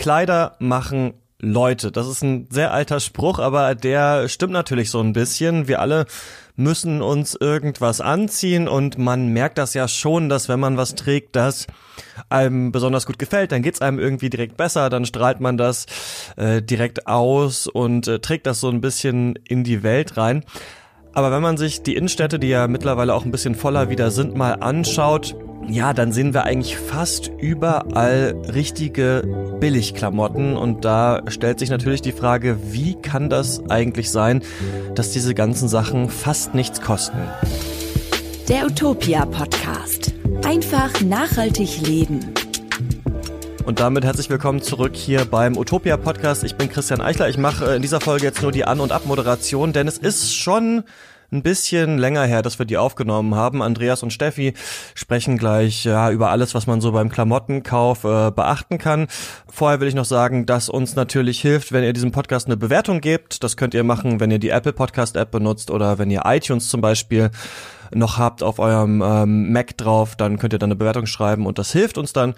Kleider machen Leute. Das ist ein sehr alter Spruch, aber der stimmt natürlich so ein bisschen. Wir alle müssen uns irgendwas anziehen und man merkt das ja schon, dass wenn man was trägt, das einem besonders gut gefällt, dann geht's einem irgendwie direkt besser, dann strahlt man das äh, direkt aus und äh, trägt das so ein bisschen in die Welt rein. Aber wenn man sich die Innenstädte, die ja mittlerweile auch ein bisschen voller wieder sind, mal anschaut, ja, dann sehen wir eigentlich fast überall richtige Billigklamotten und da stellt sich natürlich die Frage, wie kann das eigentlich sein, dass diese ganzen Sachen fast nichts kosten? Der Utopia Podcast. Einfach nachhaltig leben. Und damit herzlich willkommen zurück hier beim Utopia Podcast. Ich bin Christian Eichler. Ich mache äh, in dieser Folge jetzt nur die An- und Abmoderation, denn es ist schon ein bisschen länger her, dass wir die aufgenommen haben. Andreas und Steffi sprechen gleich ja, über alles, was man so beim Klamottenkauf äh, beachten kann. Vorher will ich noch sagen, dass uns natürlich hilft, wenn ihr diesem Podcast eine Bewertung gebt. Das könnt ihr machen, wenn ihr die Apple Podcast App benutzt oder wenn ihr iTunes zum Beispiel noch habt auf eurem ähm, Mac drauf, dann könnt ihr dann eine Bewertung schreiben und das hilft uns dann.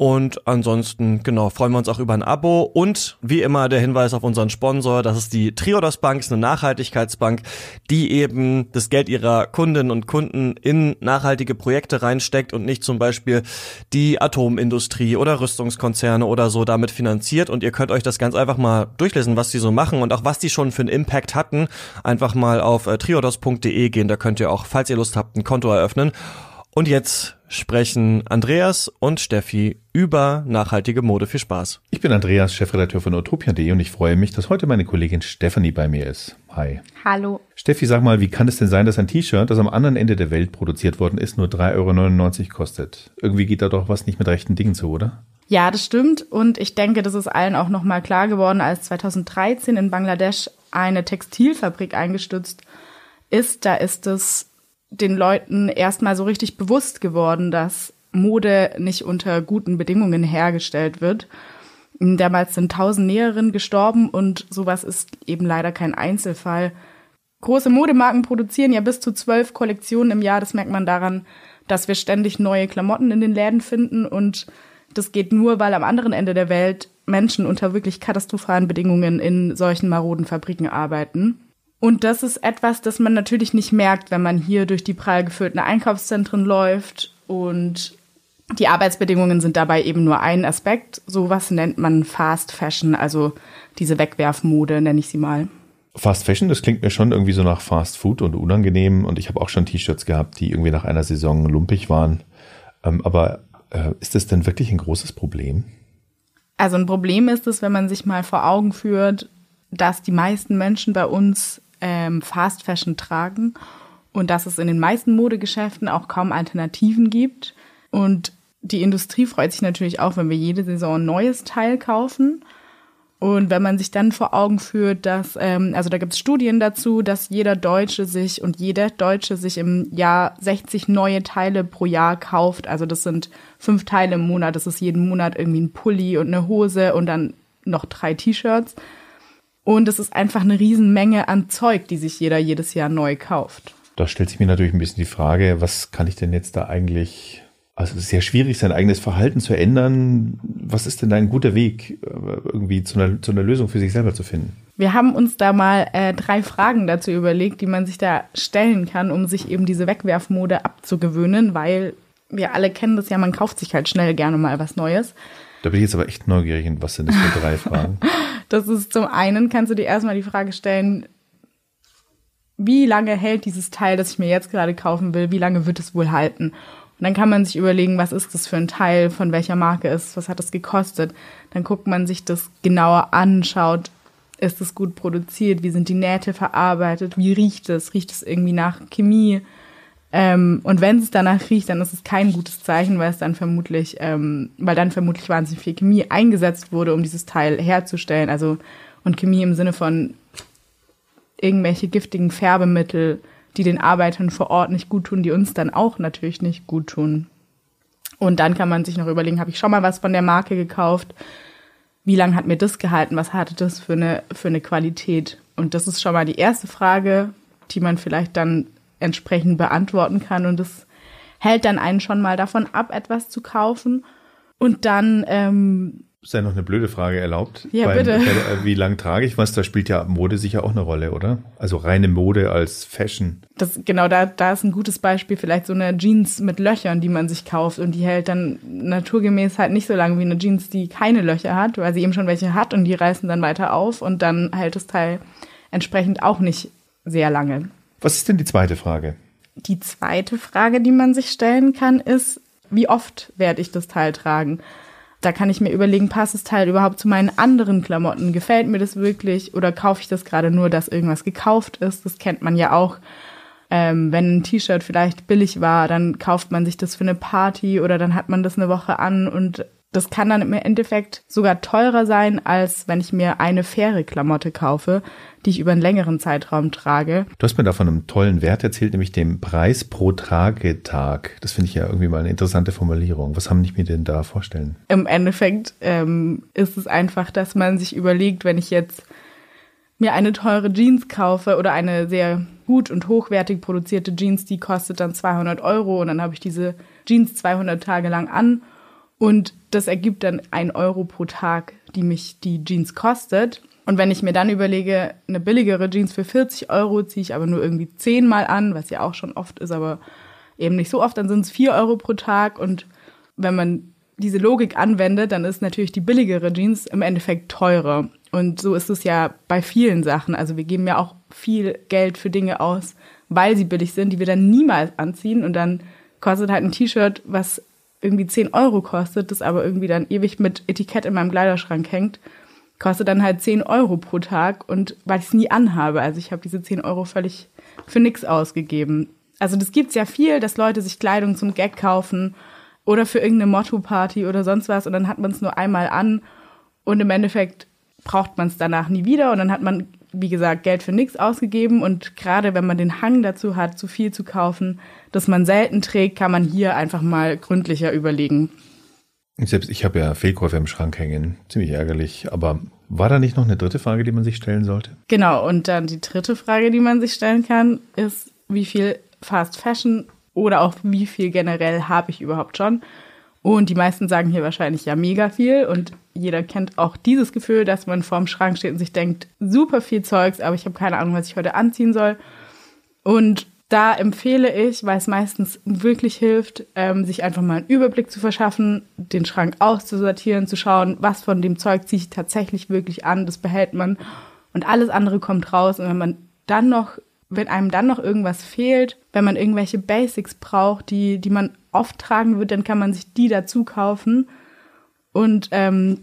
Und ansonsten, genau, freuen wir uns auch über ein Abo. Und wie immer der Hinweis auf unseren Sponsor, das ist die Triodos Bank, ist eine Nachhaltigkeitsbank, die eben das Geld ihrer Kundinnen und Kunden in nachhaltige Projekte reinsteckt und nicht zum Beispiel die Atomindustrie oder Rüstungskonzerne oder so damit finanziert. Und ihr könnt euch das ganz einfach mal durchlesen, was die so machen und auch was die schon für einen Impact hatten. Einfach mal auf äh, triodos.de gehen, da könnt ihr auch, falls ihr Lust habt, ein Konto eröffnen. Und jetzt sprechen Andreas und Steffi über nachhaltige Mode. Viel Spaß. Ich bin Andreas, Chefredakteur von utopia.de und ich freue mich, dass heute meine Kollegin Stefanie bei mir ist. Hi. Hallo. Steffi, sag mal, wie kann es denn sein, dass ein T-Shirt, das am anderen Ende der Welt produziert worden ist, nur 3,99 Euro kostet? Irgendwie geht da doch was nicht mit rechten Dingen zu, oder? Ja, das stimmt. Und ich denke, das ist allen auch nochmal klar geworden, als 2013 in Bangladesch eine Textilfabrik eingestürzt ist. Da ist es den Leuten erstmal so richtig bewusst geworden, dass Mode nicht unter guten Bedingungen hergestellt wird. Damals sind tausend Näherinnen gestorben und sowas ist eben leider kein Einzelfall. Große Modemarken produzieren ja bis zu zwölf Kollektionen im Jahr. Das merkt man daran, dass wir ständig neue Klamotten in den Läden finden und das geht nur, weil am anderen Ende der Welt Menschen unter wirklich katastrophalen Bedingungen in solchen maroden Fabriken arbeiten. Und das ist etwas, das man natürlich nicht merkt, wenn man hier durch die prall gefüllten Einkaufszentren läuft. Und die Arbeitsbedingungen sind dabei eben nur ein Aspekt. Sowas nennt man Fast Fashion, also diese Wegwerfmode, nenne ich sie mal. Fast Fashion, das klingt mir schon irgendwie so nach Fast Food und unangenehm. Und ich habe auch schon T-Shirts gehabt, die irgendwie nach einer Saison lumpig waren. Ähm, aber äh, ist das denn wirklich ein großes Problem? Also ein Problem ist es, wenn man sich mal vor Augen führt, dass die meisten Menschen bei uns ähm, Fast Fashion tragen und dass es in den meisten Modegeschäften auch kaum Alternativen gibt. Und die Industrie freut sich natürlich auch, wenn wir jede Saison ein neues Teil kaufen. Und wenn man sich dann vor Augen führt, dass, ähm, also da gibt es Studien dazu, dass jeder Deutsche sich und jeder Deutsche sich im Jahr 60 neue Teile pro Jahr kauft. Also das sind fünf Teile im Monat. Das ist jeden Monat irgendwie ein Pulli und eine Hose und dann noch drei T-Shirts. Und es ist einfach eine Riesenmenge an Zeug, die sich jeder jedes Jahr neu kauft. Da stellt sich mir natürlich ein bisschen die Frage, was kann ich denn jetzt da eigentlich also es ist sehr schwierig, sein eigenes Verhalten zu ändern. Was ist denn da ein guter Weg, äh, irgendwie zu einer, zu einer Lösung für sich selber zu finden? Wir haben uns da mal äh, drei Fragen dazu überlegt, die man sich da stellen kann, um sich eben diese Wegwerfmode abzugewöhnen, weil wir alle kennen das ja, man kauft sich halt schnell gerne mal was Neues. Da bin ich jetzt aber echt neugierig. Was sind das für drei Fragen? Das ist zum einen, kannst du dir erstmal die Frage stellen, wie lange hält dieses Teil, das ich mir jetzt gerade kaufen will, wie lange wird es wohl halten? Und dann kann man sich überlegen, was ist das für ein Teil, von welcher Marke ist, was hat das gekostet? Dann guckt man sich das genauer an, schaut, ist es gut produziert, wie sind die Nähte verarbeitet, wie riecht es, riecht es irgendwie nach Chemie? Ähm, und wenn es danach riecht, dann ist es kein gutes Zeichen, weil es dann vermutlich, ähm, weil dann vermutlich wahnsinnig viel Chemie eingesetzt wurde, um dieses Teil herzustellen. Also und Chemie im Sinne von irgendwelche giftigen Färbemittel, die den Arbeitern vor Ort nicht gut tun, die uns dann auch natürlich nicht gut tun. Und dann kann man sich noch überlegen, habe ich schon mal was von der Marke gekauft? Wie lange hat mir das gehalten? Was hatte das für eine, für eine Qualität? Und das ist schon mal die erste Frage, die man vielleicht dann entsprechend beantworten kann. Und das hält dann einen schon mal davon ab, etwas zu kaufen. Und dann ähm, Sei noch eine blöde Frage erlaubt. Ja, Beim- bitte. der- Wie lang trage ich was? Da spielt ja Mode sicher auch eine Rolle, oder? Also reine Mode als Fashion. Das, genau, da, da ist ein gutes Beispiel vielleicht so eine Jeans mit Löchern, die man sich kauft und die hält dann naturgemäß halt nicht so lange wie eine Jeans, die keine Löcher hat, weil sie eben schon welche hat und die reißen dann weiter auf und dann hält das Teil entsprechend auch nicht sehr lange. Was ist denn die zweite Frage? Die zweite Frage, die man sich stellen kann, ist, wie oft werde ich das Teil tragen? Da kann ich mir überlegen, passt das Teil überhaupt zu meinen anderen Klamotten? Gefällt mir das wirklich? Oder kaufe ich das gerade nur, dass irgendwas gekauft ist? Das kennt man ja auch. Ähm, wenn ein T-Shirt vielleicht billig war, dann kauft man sich das für eine Party oder dann hat man das eine Woche an und das kann dann im Endeffekt sogar teurer sein, als wenn ich mir eine faire Klamotte kaufe, die ich über einen längeren Zeitraum trage. Du hast mir da von einem tollen Wert erzählt, nämlich dem Preis pro Tragetag. Das finde ich ja irgendwie mal eine interessante Formulierung. Was haben ich mir denn da vorstellen? im Endeffekt ähm, ist es einfach, dass man sich überlegt, wenn ich jetzt mir eine teure Jeans kaufe oder eine sehr gut und hochwertig produzierte Jeans, die kostet dann 200 Euro und dann habe ich diese Jeans 200 Tage lang an und das ergibt dann ein Euro pro Tag, die mich die Jeans kostet. Und wenn ich mir dann überlege, eine billigere Jeans für 40 Euro ziehe ich aber nur irgendwie zehnmal an, was ja auch schon oft ist, aber eben nicht so oft, dann sind es 4 Euro pro Tag und wenn man diese Logik anwendet, dann ist natürlich die billigere Jeans im Endeffekt teurer. Und so ist es ja bei vielen Sachen. Also wir geben ja auch viel Geld für Dinge aus, weil sie billig sind, die wir dann niemals anziehen. Und dann kostet halt ein T-Shirt, was irgendwie 10 Euro kostet, das aber irgendwie dann ewig mit Etikett in meinem Kleiderschrank hängt, kostet dann halt 10 Euro pro Tag. Und weil ich es nie anhabe, also ich habe diese 10 Euro völlig für nix ausgegeben. Also das gibt's ja viel, dass Leute sich Kleidung zum Gag kaufen oder für irgendeine Motto-Party oder sonst was und dann hat man es nur einmal an und im Endeffekt braucht man es danach nie wieder und dann hat man, wie gesagt, Geld für nichts ausgegeben und gerade wenn man den Hang dazu hat, zu viel zu kaufen, das man selten trägt, kann man hier einfach mal gründlicher überlegen. Selbst ich habe ja Fehlkäufe im Schrank hängen. Ziemlich ärgerlich. Aber war da nicht noch eine dritte Frage, die man sich stellen sollte? Genau, und dann die dritte Frage, die man sich stellen kann, ist, wie viel Fast Fashion oder auch wie viel generell habe ich überhaupt schon? Und die meisten sagen hier wahrscheinlich ja mega viel und jeder kennt auch dieses Gefühl, dass man vorm Schrank steht und sich denkt, super viel Zeugs, aber ich habe keine Ahnung, was ich heute anziehen soll. Und da empfehle ich, weil es meistens wirklich hilft, ähm, sich einfach mal einen Überblick zu verschaffen, den Schrank auszusortieren, zu schauen, was von dem Zeug ziehe ich tatsächlich wirklich an, das behält man und alles andere kommt raus. Und wenn man dann noch, wenn einem dann noch irgendwas fehlt, wenn man irgendwelche Basics braucht, die, die man oft tragen wird, dann kann man sich die dazu kaufen. Und ähm,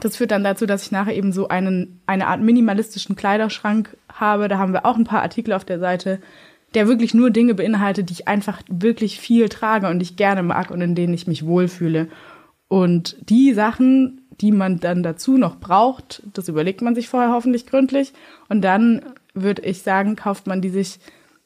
das führt dann dazu, dass ich nachher eben so einen, eine Art minimalistischen Kleiderschrank habe. Da haben wir auch ein paar Artikel auf der Seite, der wirklich nur Dinge beinhaltet, die ich einfach wirklich viel trage und ich gerne mag und in denen ich mich wohlfühle. Und die Sachen, die man dann dazu noch braucht, das überlegt man sich vorher hoffentlich gründlich. Und dann würde ich sagen, kauft man die sich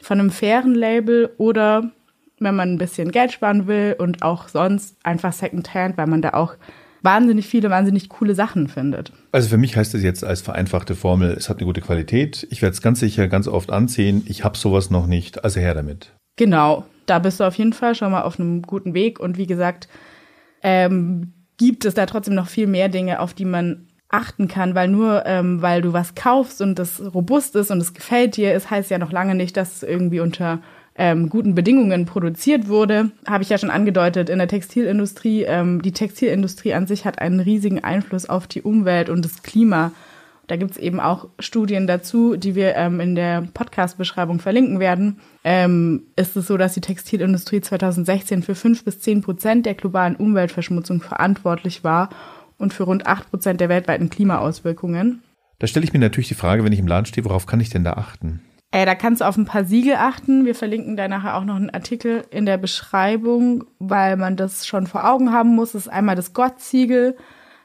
von einem fairen Label oder wenn man ein bisschen Geld sparen will und auch sonst einfach Secondhand, weil man da auch wahnsinnig viele, wahnsinnig coole Sachen findet. Also für mich heißt es jetzt als vereinfachte Formel, es hat eine gute Qualität. Ich werde es ganz sicher ganz oft anziehen. Ich habe sowas noch nicht, also her damit. Genau, da bist du auf jeden Fall schon mal auf einem guten Weg. Und wie gesagt, ähm, gibt es da trotzdem noch viel mehr Dinge, auf die man achten kann, weil nur ähm, weil du was kaufst und das robust ist und es gefällt dir, es heißt ja noch lange nicht, dass es irgendwie unter ähm, guten Bedingungen produziert wurde. Habe ich ja schon angedeutet in der Textilindustrie. Ähm, die Textilindustrie an sich hat einen riesigen Einfluss auf die Umwelt und das Klima. Da gibt es eben auch Studien dazu, die wir ähm, in der Podcast-Beschreibung verlinken werden. Ähm, ist es so, dass die Textilindustrie 2016 für 5 bis 10 Prozent der globalen Umweltverschmutzung verantwortlich war und für rund 8 Prozent der weltweiten Klimaauswirkungen. Da stelle ich mir natürlich die Frage, wenn ich im Laden stehe, worauf kann ich denn da achten? Äh, da kannst du auf ein paar Siegel achten. Wir verlinken da nachher auch noch einen Artikel in der Beschreibung, weil man das schon vor Augen haben muss. Das ist einmal das GOTT-Siegel,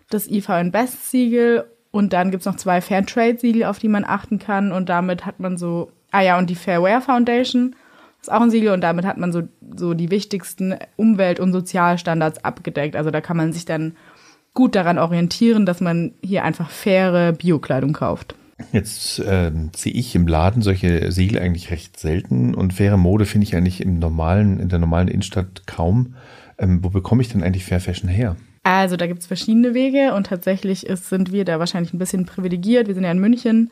das IVN Best-Siegel und dann gibt's noch zwei Fairtrade-Siegel, auf die man achten kann. Und damit hat man so, ah ja, und die Fairware Foundation ist auch ein Siegel und damit hat man so, so die wichtigsten Umwelt- und Sozialstandards abgedeckt. Also da kann man sich dann gut daran orientieren, dass man hier einfach faire Biokleidung kauft. Jetzt äh, sehe ich im Laden solche Siegel eigentlich recht selten und faire Mode finde ich eigentlich im normalen, in der normalen Innenstadt kaum. Ähm, wo bekomme ich denn eigentlich Fair Fashion her? Also da gibt es verschiedene Wege und tatsächlich ist, sind wir da wahrscheinlich ein bisschen privilegiert. Wir sind ja in München.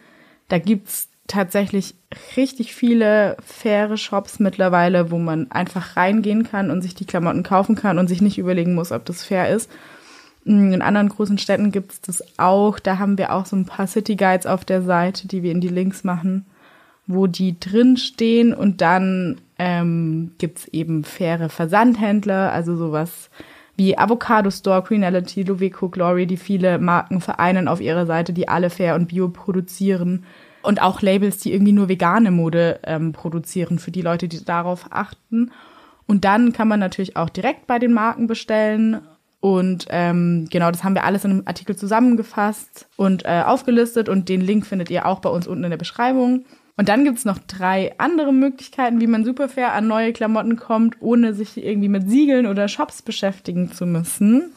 Da gibt es tatsächlich richtig viele faire Shops mittlerweile, wo man einfach reingehen kann und sich die Klamotten kaufen kann und sich nicht überlegen muss, ob das fair ist. In anderen großen Städten gibt es das auch. Da haben wir auch so ein paar City Guides auf der Seite, die wir in die Links machen, wo die drin stehen. Und dann ähm, gibt es eben faire Versandhändler, also sowas wie Avocado Store, Greenality, Luveco, Glory, die viele Marken vereinen auf ihrer Seite, die alle fair und bio produzieren. Und auch Labels, die irgendwie nur vegane Mode ähm, produzieren, für die Leute, die darauf achten. Und dann kann man natürlich auch direkt bei den Marken bestellen und ähm, genau, das haben wir alles in einem Artikel zusammengefasst und äh, aufgelistet und den Link findet ihr auch bei uns unten in der Beschreibung. Und dann gibt's noch drei andere Möglichkeiten, wie man super fair an neue Klamotten kommt, ohne sich irgendwie mit Siegeln oder Shops beschäftigen zu müssen.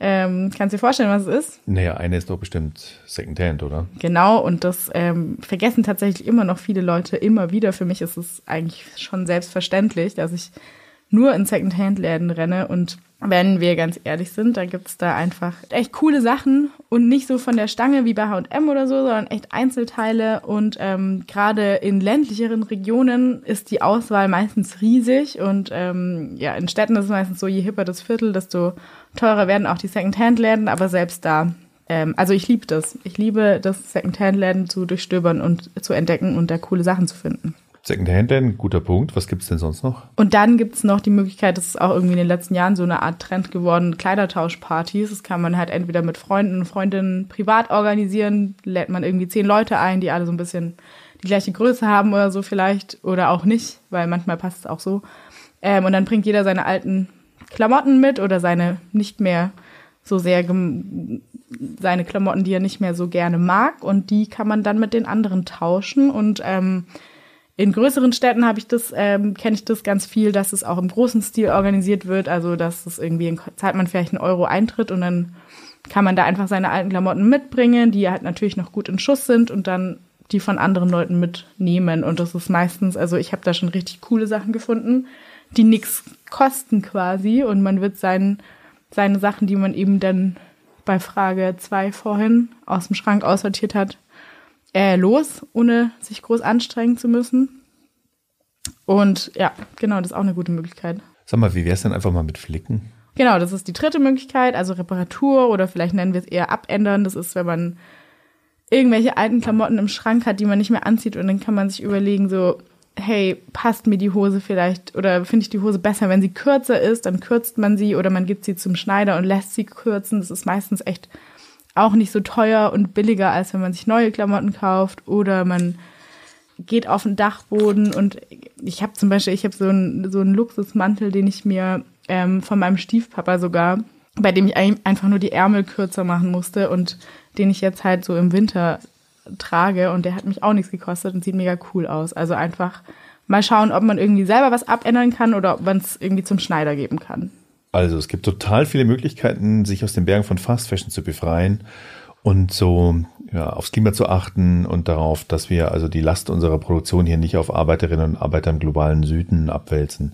Ähm, kannst du dir vorstellen, was es ist? Naja, eine ist doch bestimmt Secondhand, oder? Genau, und das ähm, vergessen tatsächlich immer noch viele Leute immer wieder. Für mich ist es eigentlich schon selbstverständlich, dass ich nur in Secondhand-Läden renne und wenn wir ganz ehrlich sind, da gibt's da einfach echt coole Sachen und nicht so von der Stange wie bei H&M oder so, sondern echt Einzelteile und ähm, gerade in ländlicheren Regionen ist die Auswahl meistens riesig und ähm, ja, in Städten ist es meistens so, je hipper das Viertel, desto teurer werden auch die Secondhand-Läden, aber selbst da ähm, also ich liebe das. Ich liebe das Secondhand-Läden zu durchstöbern und zu entdecken und da coole Sachen zu finden. Secondhand denn, guter Punkt. Was gibt's denn sonst noch? Und dann gibt's noch die Möglichkeit, das ist auch irgendwie in den letzten Jahren so eine Art Trend geworden, Kleidertauschpartys. Das kann man halt entweder mit Freunden und Freundinnen privat organisieren, lädt man irgendwie zehn Leute ein, die alle so ein bisschen die gleiche Größe haben oder so vielleicht, oder auch nicht, weil manchmal passt es auch so. Ähm, und dann bringt jeder seine alten Klamotten mit oder seine nicht mehr so sehr seine Klamotten, die er nicht mehr so gerne mag, und die kann man dann mit den anderen tauschen und ähm, in größeren Städten habe ich das, ähm, kenne ich das ganz viel, dass es auch im großen Stil organisiert wird. Also dass es irgendwie zahlt man vielleicht einen Euro Eintritt und dann kann man da einfach seine alten Klamotten mitbringen, die halt natürlich noch gut in Schuss sind und dann die von anderen Leuten mitnehmen. Und das ist meistens, also ich habe da schon richtig coole Sachen gefunden, die nichts kosten quasi. Und man wird sein, seine Sachen, die man eben dann bei Frage zwei vorhin aus dem Schrank aussortiert hat, äh, los, ohne sich groß anstrengen zu müssen. Und ja, genau, das ist auch eine gute Möglichkeit. Sag mal, wie wäre es denn einfach mal mit Flicken? Genau, das ist die dritte Möglichkeit, also Reparatur oder vielleicht nennen wir es eher abändern. Das ist, wenn man irgendwelche alten Klamotten im Schrank hat, die man nicht mehr anzieht und dann kann man sich überlegen, so, hey, passt mir die Hose vielleicht oder finde ich die Hose besser, wenn sie kürzer ist, dann kürzt man sie oder man gibt sie zum Schneider und lässt sie kürzen. Das ist meistens echt auch nicht so teuer und billiger, als wenn man sich neue Klamotten kauft oder man geht auf den Dachboden und ich habe zum Beispiel, ich habe so einen so einen Luxusmantel, den ich mir ähm, von meinem Stiefpapa sogar, bei dem ich einfach nur die Ärmel kürzer machen musste und den ich jetzt halt so im Winter trage und der hat mich auch nichts gekostet und sieht mega cool aus. Also einfach mal schauen, ob man irgendwie selber was abändern kann oder ob man es irgendwie zum Schneider geben kann. Also es gibt total viele Möglichkeiten, sich aus den Bergen von Fast Fashion zu befreien und so ja, aufs Klima zu achten und darauf, dass wir also die Last unserer Produktion hier nicht auf Arbeiterinnen und Arbeiter im globalen Süden abwälzen.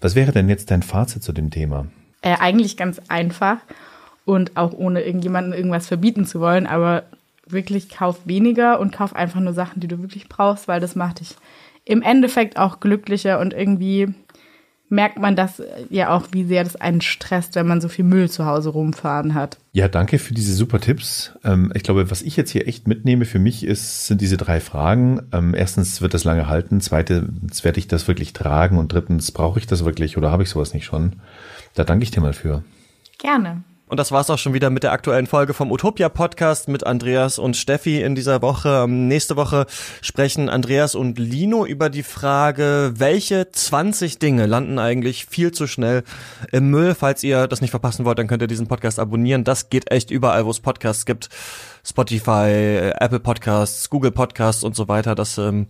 Was wäre denn jetzt dein Fazit zu dem Thema? Äh, eigentlich ganz einfach und auch ohne irgendjemanden irgendwas verbieten zu wollen, aber wirklich kauf weniger und kauf einfach nur Sachen, die du wirklich brauchst, weil das macht dich im Endeffekt auch glücklicher und irgendwie merkt man das äh, ja auch, wie sehr das einen stresst, wenn man so viel Müll zu Hause rumfahren hat. Ja, danke für diese super Tipps. Ähm, ich glaube, was ich jetzt hier echt mitnehme für mich ist, sind diese drei Fragen. Ähm, erstens, wird das lange halten? Zweitens, werde ich das wirklich tragen? Und drittens, brauche ich das wirklich oder habe ich sowas nicht schon? Da danke ich dir mal für. Gerne. Und das war's auch schon wieder mit der aktuellen Folge vom Utopia Podcast mit Andreas und Steffi in dieser Woche. Ähm, nächste Woche sprechen Andreas und Lino über die Frage, welche 20 Dinge landen eigentlich viel zu schnell im Müll. Falls ihr das nicht verpassen wollt, dann könnt ihr diesen Podcast abonnieren. Das geht echt überall, wo es Podcasts gibt. Spotify, Apple Podcasts, Google Podcasts und so weiter. Das ähm,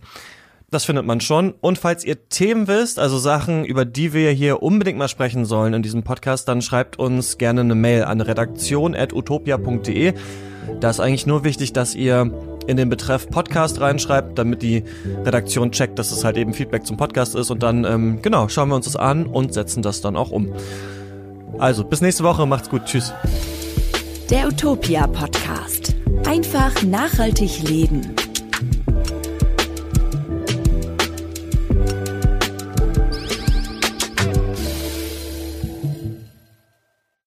das findet man schon. Und falls ihr Themen wisst, also Sachen, über die wir hier unbedingt mal sprechen sollen in diesem Podcast, dann schreibt uns gerne eine Mail an redaktion.utopia.de. Da ist eigentlich nur wichtig, dass ihr in den Betreff Podcast reinschreibt, damit die Redaktion checkt, dass es halt eben Feedback zum Podcast ist. Und dann, ähm, genau, schauen wir uns das an und setzen das dann auch um. Also, bis nächste Woche. Macht's gut. Tschüss. Der Utopia Podcast. Einfach nachhaltig leben.